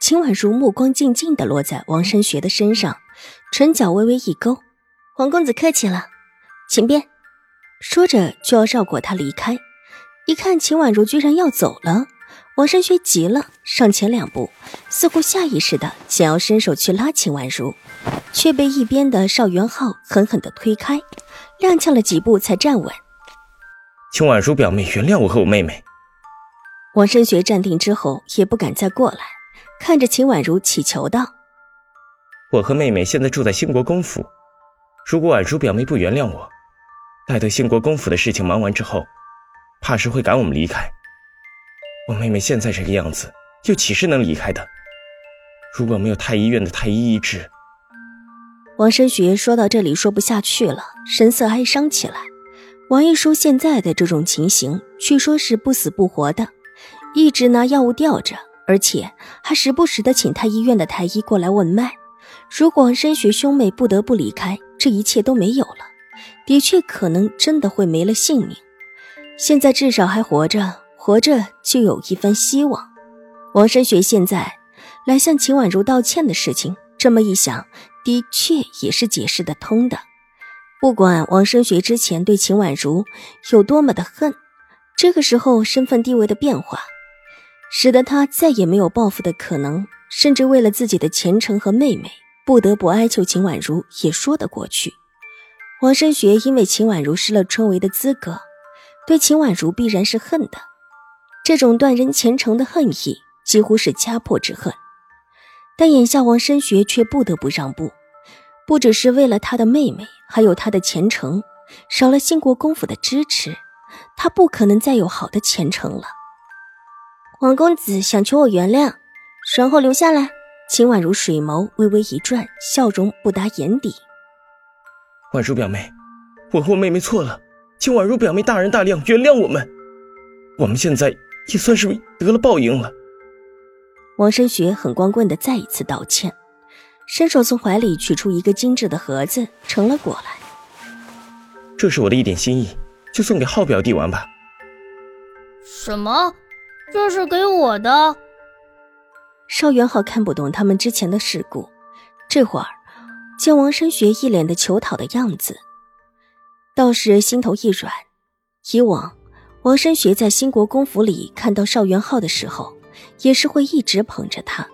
秦婉如目光静静的落在王申学的身上，唇角微微一勾：“王公子客气了，请便。”说着就要绕过他离开。一看秦婉如居然要走了，王申学急了，上前两步，似乎下意识的想要伸手去拉秦婉如，却被一边的邵元浩狠狠的推开，踉跄了几步才站稳。秦婉如表妹，原谅我和我妹妹。王申学站定之后，也不敢再过来。看着秦婉如，乞求道：“我和妹妹现在住在兴国公府，如果婉如表妹不原谅我，待得兴国公府的事情忙完之后，怕是会赶我们离开。我妹妹现在这个样子，又岂是能离开的？如果没有太医院的太医医治……”王申学说到这里说不下去了，神色哀伤起来。王一书现在的这种情形，据说是不死不活的，一直拿药物吊着。而且还时不时的请太医院的太医过来问脉。如果申学兄妹不得不离开，这一切都没有了，的确可能真的会没了性命。现在至少还活着，活着就有一番希望。王申学现在来向秦婉如道歉的事情，这么一想，的确也是解释得通的。不管王申学之前对秦婉如有多么的恨，这个时候身份地位的变化。使得他再也没有报复的可能，甚至为了自己的前程和妹妹，不得不哀求秦婉如也说得过去。王申学因为秦婉如失了春闱的资格，对秦婉如必然是恨的。这种断人前程的恨意，几乎是家破之恨。但眼下王申学却不得不让步，不只是为了他的妹妹，还有他的前程。少了兴国公府的支持，他不可能再有好的前程了。王公子想求我原谅，然后留下来。秦婉如水眸微微一转，笑容不达眼底。婉如表妹，我和我妹妹错了，请婉如表妹大人大量原谅我们。我们现在也算是得了报应了。王申雪很光棍的再一次道歉，伸手从怀里取出一个精致的盒子，盛了过来。这是我的一点心意，就送给浩表弟玩吧。什么？这是给我的。邵元浩看不懂他们之前的事故，这会儿见王申学一脸的求讨的样子，倒是心头一软。以往王申学在兴国公府里看到邵元浩的时候，也是会一直捧着他，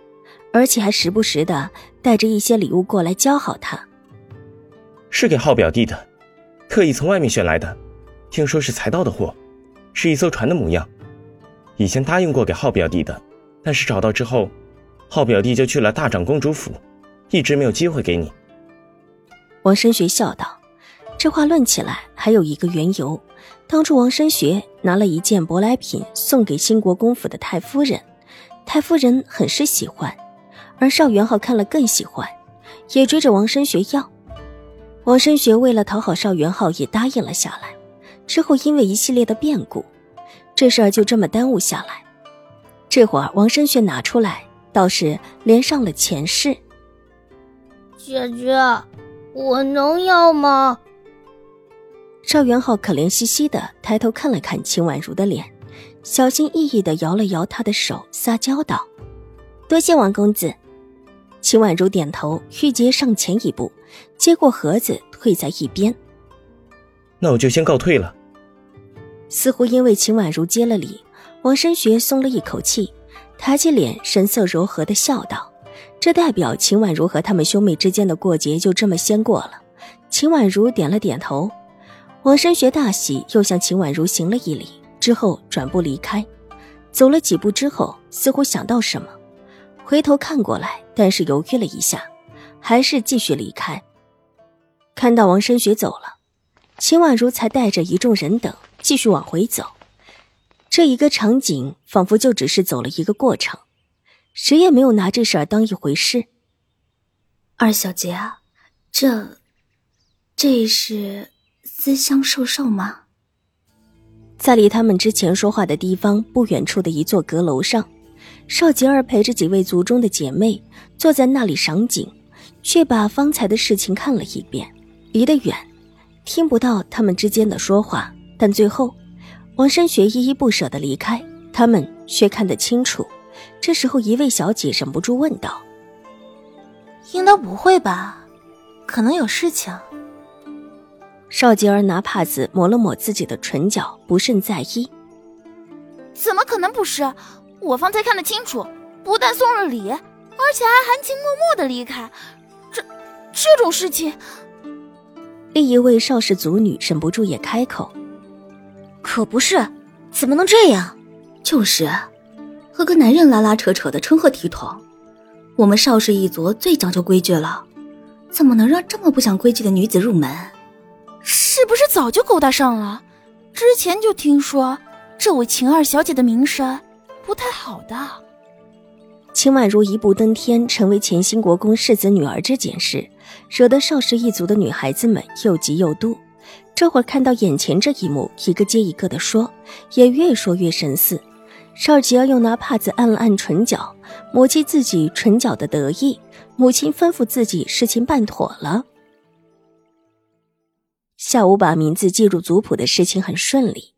而且还时不时的带着一些礼物过来交好他。是给浩表弟的，特意从外面选来的，听说是才到的货，是一艘船的模样。以前答应过给浩表弟的，但是找到之后，浩表弟就去了大长公主府，一直没有机会给你。王申学笑道：“这话论起来还有一个缘由，当初王申学拿了一件舶来品送给兴国公府的太夫人，太夫人很是喜欢，而邵元浩看了更喜欢，也追着王申学要。王申学为了讨好邵元浩，也答应了下来。之后因为一系列的变故。”这事儿就这么耽误下来。这会儿王申雪拿出来，倒是连上了前世。姐姐，我能要吗？邵元浩可怜兮兮的抬头看了看秦婉如的脸，小心翼翼的摇了摇她的手，撒娇道：“多谢王公子。”秦婉如点头，玉洁上前一步，接过盒子，退在一边。那我就先告退了。似乎因为秦婉如接了礼，王申学松了一口气，抬起脸，神色柔和的笑道：“这代表秦婉如和他们兄妹之间的过节就这么先过了。”秦婉如点了点头，王申学大喜，又向秦婉如行了一礼，之后转步离开。走了几步之后，似乎想到什么，回头看过来，但是犹豫了一下，还是继续离开。看到王申学走了，秦婉如才带着一众人等。继续往回走，这一个场景仿佛就只是走了一个过程，谁也没有拿这事儿当一回事。二小姐啊，这，这是思乡授受吗？在离他们之前说话的地方不远处的一座阁楼上，邵吉儿陪着几位族中的姐妹坐在那里赏景，却把方才的事情看了一遍。离得远，听不到他们之间的说话，但最后，王生学依依不舍的离开，他们却看得清楚。这时候，一位小姐忍不住问道：“应当不会吧？可能有事情。”邵吉儿拿帕子抹了抹自己的唇角，不甚在意。“怎么可能不是？我方才看得清楚，不但送了礼，而且还含情脉脉的离开。这这种事情……”另一位邵氏族女忍不住也开口：“可不是，怎么能这样？就是。”和个男人拉拉扯扯的成何体统？我们邵氏一族最讲究规矩了，怎么能让这么不讲规矩的女子入门？是不是早就勾搭上了？之前就听说这位秦二小姐的名声不太好的。秦婉如一步登天，成为前兴国公世子女儿这件事，惹得邵氏一族的女孩子们又急又妒。这会儿看到眼前这一幕，一个接一个的说，也越说越神似。邵吉儿又拿帕子按了按唇角，抹去自己唇角的得意。母亲吩咐自己事情办妥了。下午把名字记入族谱的事情很顺利，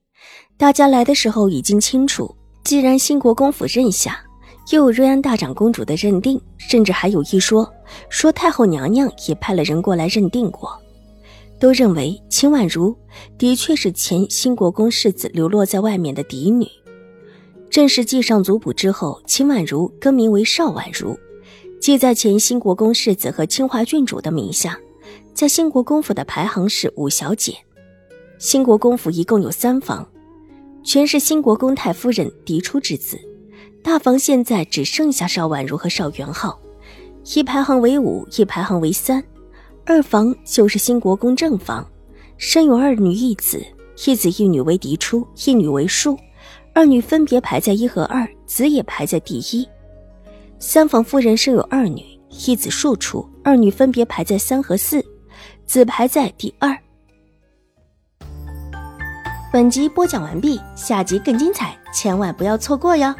大家来的时候已经清楚。既然兴国公府认下，又有瑞安大长公主的认定，甚至还有一说，说太后娘娘也派了人过来认定过，都认为秦婉如的确是前兴国公世子流落在外面的嫡女。正式记上族谱之后，秦婉如更名为邵婉如，记在前兴国公世子和清华郡主的名下，在兴国公府的排行是五小姐。兴国公府一共有三房，全是兴国公太夫人嫡出之子。大房现在只剩下邵婉如和邵元浩，一排行为五，一排行为三。二房就是兴国公正房，生有二女一子，一子一女为嫡出，一女为庶。二女分别排在一和二，子也排在第一。三房夫人生有二女，一子庶出，二女分别排在三和四，子排在第二。本集播讲完毕，下集更精彩，千万不要错过哟。